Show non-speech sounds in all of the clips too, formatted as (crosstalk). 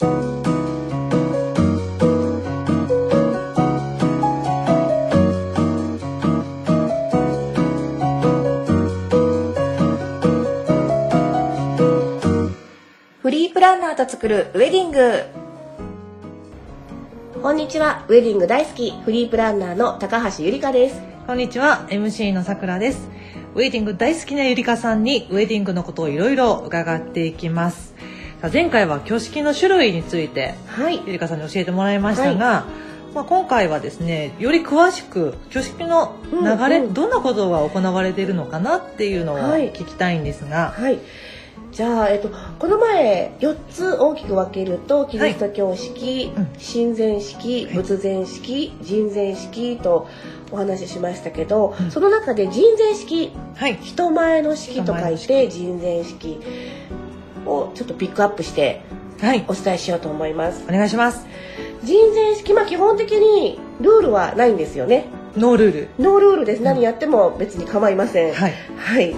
フリープランナーと作るウェディング。こんにちは。ウェディング大好き。フリープランナーの高橋ゆりかです。こんにちは。MC のさくらです。ウェディング大好きなゆりかさんにウェディングのことをいろいろ伺っていきますさあ前回は挙式の種類についてはい。ゆりかさんに教えてもらいましたが、まあ、今回はですねより詳しく挙式の流れ、うん。うんどんなことが行われているのかなっていうのをはい。聞きたいんですが、はい。じゃあ、えっと、この前4つ大きく分けるとキリスト教式、うん。神前式はい。仏前式人前式とお話ししましたけど、うん。その中で人前式はい。人前の式と書い人て人前式をちょっとピックアップしてはい。お伝えしようと思います。お願いします。人前式まあ基本的にルールはないんですよね。ノールール。ノールールです。何やっても別に構いません。はい。はい。っ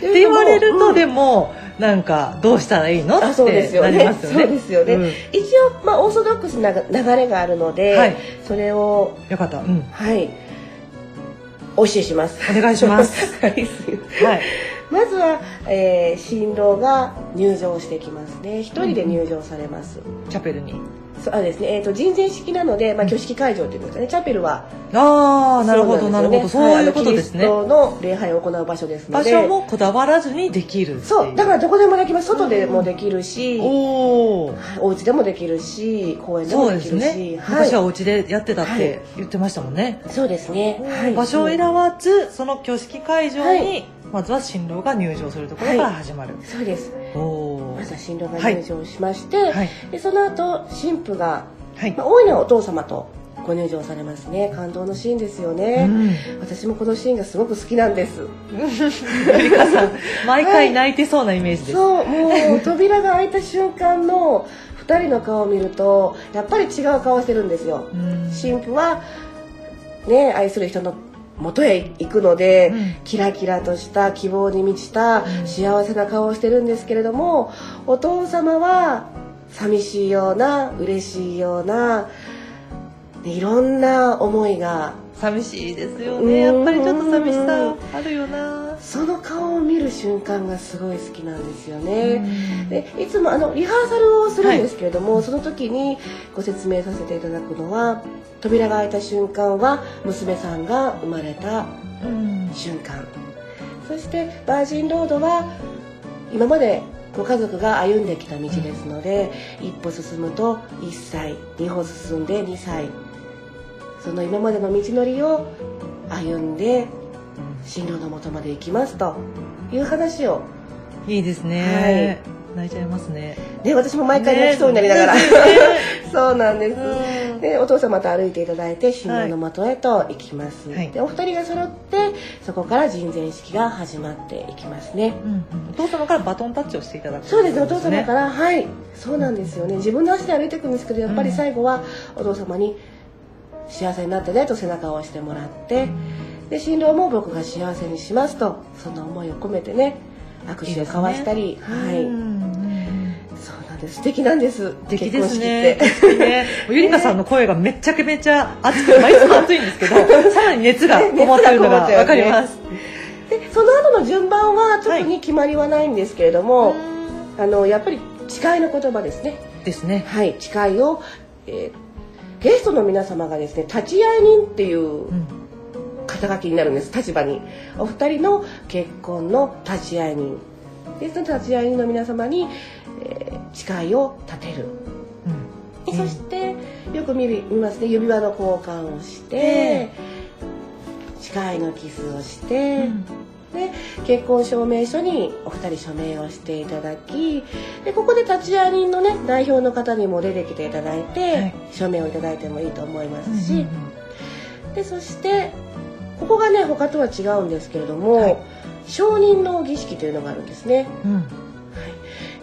て言われるとでも、も、なんかどうしたらいいのっあそうですよね。てなりますよね。そうですよね。うん。一応、まあ、オーソドックスな流れがあるので、はい。それをよかった。うん。はい。お教えします。お願いします。(laughs) はい。はいまずは、えー新郎が入場してきますね。一人で入場されます、チャペルに。そうあですね、えー、と人前式なので、まあ、挙式会場っていうんですかね。チャペルはああなるほどなるほど。そういうことですね。はいあの礼拝を行う場所ですので。場所もこだわらずにできるそうだからどこでもできます。外でもできるし、おおはいお家でもできるし公園でもできるし、すね。はい。昔はお家でやってたっはい。て言ってましたもんね。そうですね、はい、場所を選ばずその挙式会場はにまずは新郎が入場するところから始まる。そうです。まずは新郎が入場しまして、はい。でその後新婦が、はい。まあ、多いのはお父様とご入場されますね。感動のシーンですよね、うん。私もこのシーンがすごく好きなんです。毎回泣いてそうなイメージです。そうもう (laughs) 扉が開いた瞬間の2人の顔を見るとやっぱり違う顔してるんですよ。うん。新婦はね愛する人の元へ行くので、うん。キラキラとした希望に満ちたうん。幸せな顔をしてるんですけれども、お父様は寂しいような嬉しいようなでいろんな思いが寂しいですよね。やっぱりちょっと寂しさあるよな。その顔を見る瞬間がすごい好きなんですようね。ん。でいつもあのリハーサルをするんですけれども、その時にご説明させていただくのは扉が開いた瞬間は娘さんが生まれたうん瞬間。そしてバージンロードは今までご家族が歩んできた道ですので、一歩進むと1歳2歩進んで2歳その今までの道のりを歩んで進路のもとまで行きますという話を。いいですね、泣いちゃいますね。で私も毎回泣きそうになりながら、ねそうなんです、うんでお父様と歩いていただいて新郎のもとへと行きます、はい。でお二人が揃ってそこから人前式が始まっていきますね。うんうん。お父様からバトンタッチをしていただくそうですね。お父様かららはい。そうなんですよね。自分の足で歩いていくんですけどやっぱり最後はお父様に幸せになってねと背中を押してもらって、で新郎も僕が幸せにしますとその思いを込めてね握手を交わしたりはい、そうなんです。素敵なんです。素敵ですね。結婚式って。ね。ゆりかさんの声がめちゃくめちゃ熱く、まあ、いつも熱いんですけどさらに熱がこもってるのがわかります、(laughs) でその後の順番は特に決まりはないんですけれども、あのやっぱり誓いの言葉ですね。ですね。はい。誓いを、えーゲストの皆様がですね立ち会い人っていううん。肩書きになるんです立場に。お二人の結婚の立ち会い人でその立ち会い人の皆様に、えー誓いを立てる。うん。でそしてよく見る見ますね指輪の交換をして、誓いのキスをして、で結婚証明書にお二人署名をしていただきでここで立ち会い人のね代表の方にも出てきていただいて、はい。署名をいただいてもいいと思いまうんすし、でそしてここがね他とは違うんですけれども、はい。承認の儀式というのがあるんですね。うん。うん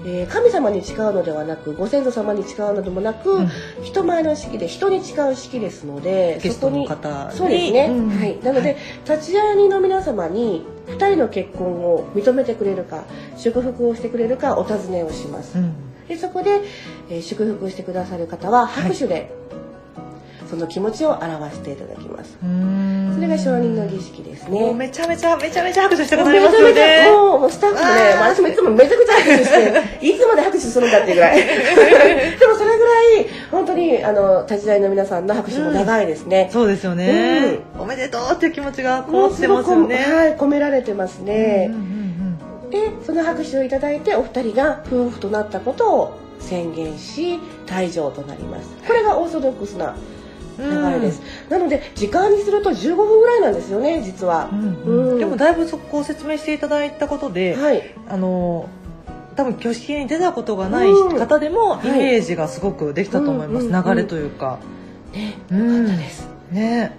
えー神様に誓うのではなくご先祖様に誓うのでもなく、うん。人前の式で人に誓う式ですのでそこ方ににそうですね、うんはい、なので、立ち会い人の皆様に2人の結婚を認めてくれるか祝福をしてくれるかお尋ねをします、うん。でそこで、えー祝福してくださる方は拍手で、その気持ちを表していただきます。それが承認の儀式ですね。もうめちゃめちゃめちゃめちゃ拍手したくなりますよね。もうスタッフもね私もいつもめちゃくちゃ拍手していつまで拍手するんだっていうぐらい。(laughs) でもそれにあの立ち会いの皆さんの拍手も長いですね、そうですよね、おめでとうっていう気持ちがこもってますよね。はい込められてますね。うん、うんでその拍手をいただいてお二人が夫婦となったことを宣言し退場となります。これがオーソドックスなうん。流れです、なので時間にすると15分ぐらいなんですよね実は。う、んうん。うん。でもだいぶそこを説明していただいたことで、はい。あの多分挙式に出たことがないうん。方でもイはい。メージがすごくできたと思います、流れというか、ねうん。よかったです。ね。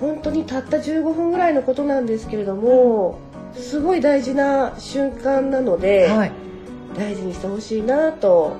本当にたった15分ぐらいのことなんですけれどもすごい大事な瞬間なので、はい。大事にしてほしいなと。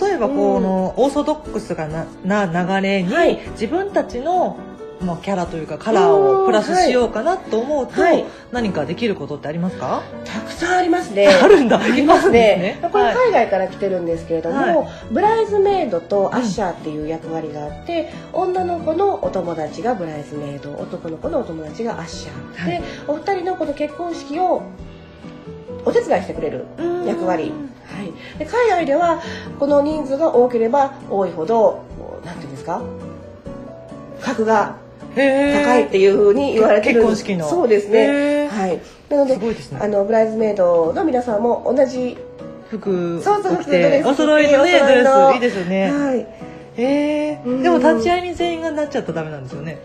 例えばこうん。のオーソドックスがなな流れに、はい。自分たちの、まあ、キャラというかカラーをプラスしようかなと思うと、はい。何かできることってありますか、たくさんありますね。(laughs) あるんだ。(laughs) ありますね。ね。これはい。海外から来てるんですけれども、はい。ブライズメイドとアッシャーっていう役割があって、女の子のお友達がブライズメイド男の子のお友達がアッシャー、はい。でお二人のこの結婚式をお手伝いしてくれる役割、はい、で海外ではこの人数が多ければ多いほどなんていうんですか？格が高いっていうふうに言われてる結婚式の。そうですね。はい。なのでね。あのブライズメイドの皆さんも同じ服そうそう服ドレス着てお揃いのねドレスいいですよね、はい。へえうん。でも立ち会いに全員がなっちゃったらダメなんですよね。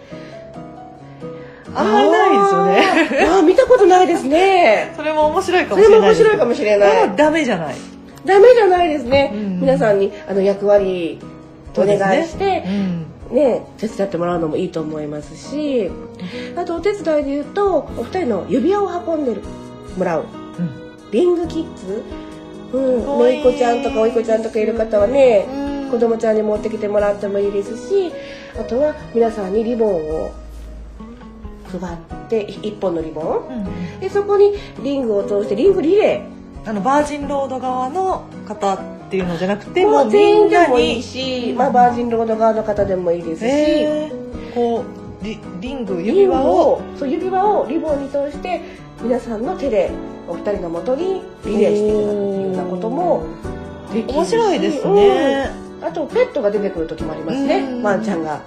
あんまりないですよね。あーあー見たことないですね。(laughs) それも面白いかそもしれない面白いかもしれない。ダメじゃない。ダメじゃないですね、うん。皆さんにあの役割お願いしてうんね手伝ってもらうのもいいと思いますしあとお手伝いで言うとお二人の指輪を運んでるもらう。うんリングキッズ。うん、めい。こちゃんとかおいこちゃんとかいる方はね、うん。子供ちゃんに持ってきてもらってもいいですしあとは皆さんにリボンを配ってい一本のリボン。うん。でそこにリングを通してリングリレあのバージンロード側の方っていうのじゃなくてーもうみ全員でんなもいいにし、まあ、バージンロード側の方でもいいですし、へーこうリリング指輪を。をそう指輪をリボンに通して皆さんの手でお二人のもとにリレーしていただくっていうようなこともできるし面白いですね、うん。あとペットが出てくる時もありますね。うん。ワンちゃんが。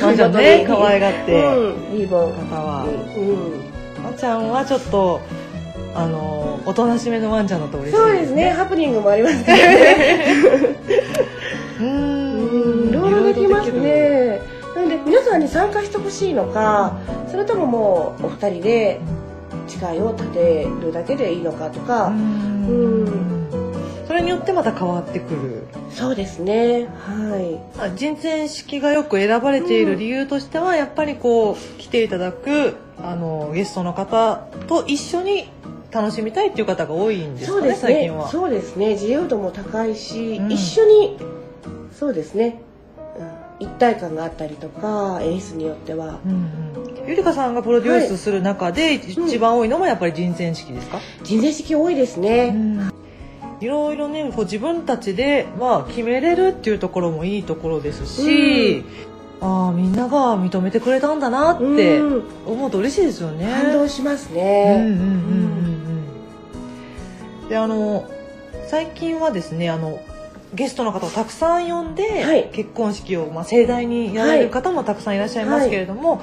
ワンちゃんね (laughs) 可愛がって、うん、リボン。方は。うん。ワンちゃんはちょっとあのおとなしめのワンちゃんだと嬉しいそうですね。ハプニングもありますからね。うん。んいろいろできますね。なので皆さんに参加してほしいのかそれとももうお二人で誓いを立てるだけでいいのかとうか、ん。それによってまた変わってくる。そうですね。はい。あ人選式がよく選ばれている理由としては、やっぱりこう来ていただくあのゲストの方と一緒に楽しみたいっていう方が多いんですかねそうですね。最近は。そうですね。自由度も高いし、うん。一緒にそうですね、うん、一体感があったりとか演出によっては。うんうん。ゆりかさんがプロデュースする中で一番多いのもやっぱり人選式ですか、人選式多いですね、いろいろねこう自分たちで、まあ、決めれるっていうところもいいところですし、ああみんなが認めてくれたんだなってうん。思うと嬉しいですよね。感動しますうんうんうんね、うんうんであの最近はですねあのゲストの方をたくさん呼んで、はい。結婚式を、まあ、盛大にやられる方もたくさんいらっしゃいますけれども、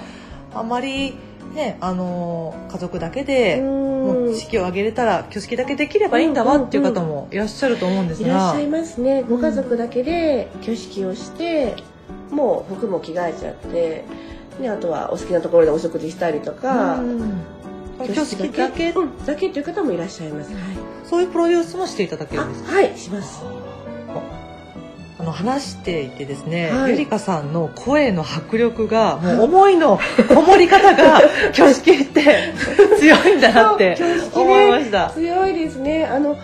あまり、ね、あの家族だけで、もううん。式を挙げれたら挙式だけできればいいんだわっていう方もいらっしゃると思うんですが。いらっしゃいますね。ご家族だけで挙式をしてもう服も着替えちゃってであとはお好きなところでお食事したりとか、うん挙式だけ、うんだけという方もいらっしゃいます、そういうプロデュースもしていただけるあんです。かはいします。あの話していてですね、はい。ゆりかさんの声の迫力がもう思いのこもり方が (laughs) 挙式って強いんだなって (laughs) 思いました。強いですね。あの、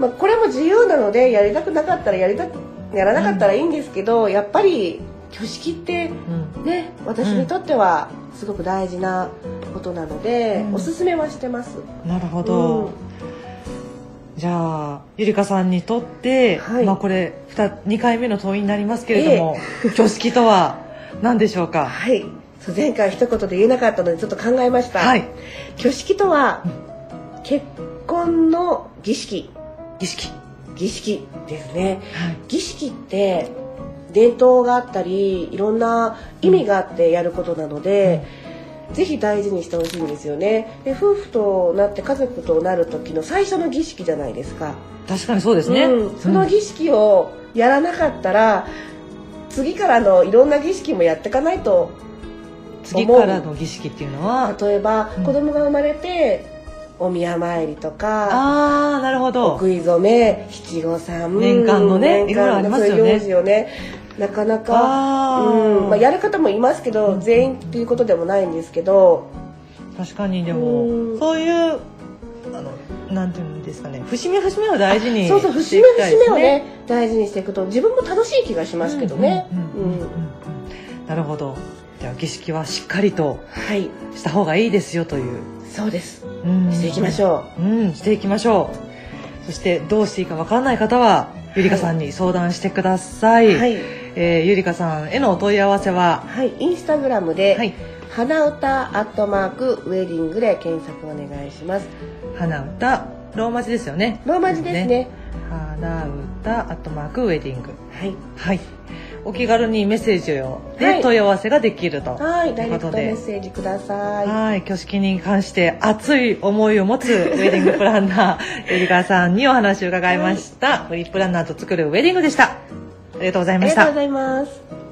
まあ、これも自由なのでやりたくなかったらやりたくやらなかったらいいんですけど、やっぱり挙式ってうん。ね私にとってはすごく大事なことなので、うん。おすすめはしてます、なるほど、じゃあゆりかさんにとって、はい。まあこれ 2, 2回目の問いになりますけれども、(laughs) 挙式とは何でしょうか？はい。そう前回一言で言えなかったのでちょっと考えました、はい。挙式とは結婚の儀式。儀式。儀式ですね。はい。儀式って伝統があったりいろんな意味があってやることなので、ぜひ大事にしてほしいんですよね。で夫婦となって家族となる時の最初の儀式じゃないですか。確かにそうですね、うん、その儀式をやらなかったら、次からのいろんな儀式もやっていかないと次からの儀式っていうのは？例えば、うん。子供が生まれてお宮参りとかああなるほおど。食い初め七五三年間のね年間いろいろありますよね。そういう行事をねなかなかうん。まあ、やる方もいますけど、全員っていうことでもないんですけど。確かにでうもん。そういうあのなんていうんですかね。節目節目を大事にそうそう。節目節目をね。ね大事にしていくと自分も楽しい気がしますけどね。なるほど。じゃあ儀式はしっかりとはい。した方がいいですよという、そうです。うん。していきましょう。ん。していきましょう。そしてどうしていいかわからない方はゆりかさんに相談してくださう。い、はいえーゆりかさんへのお問い合わせは？はいインスタグラムで、はい花歌アットマークウェディングで検索お願いします。花歌ローマ字ですよねローマ字ですね。花歌アットマークウェディングはい。はいお気軽にメッセージをはいで問い合わせができると、はい、ということでメッセージください。はい、挙式に関して熱い思いを持つウェディングプランナー、エリカさんにお話を伺いました。フリープランナーと作るウェディングでした。ありがとうございましたありがとうご。ざいます。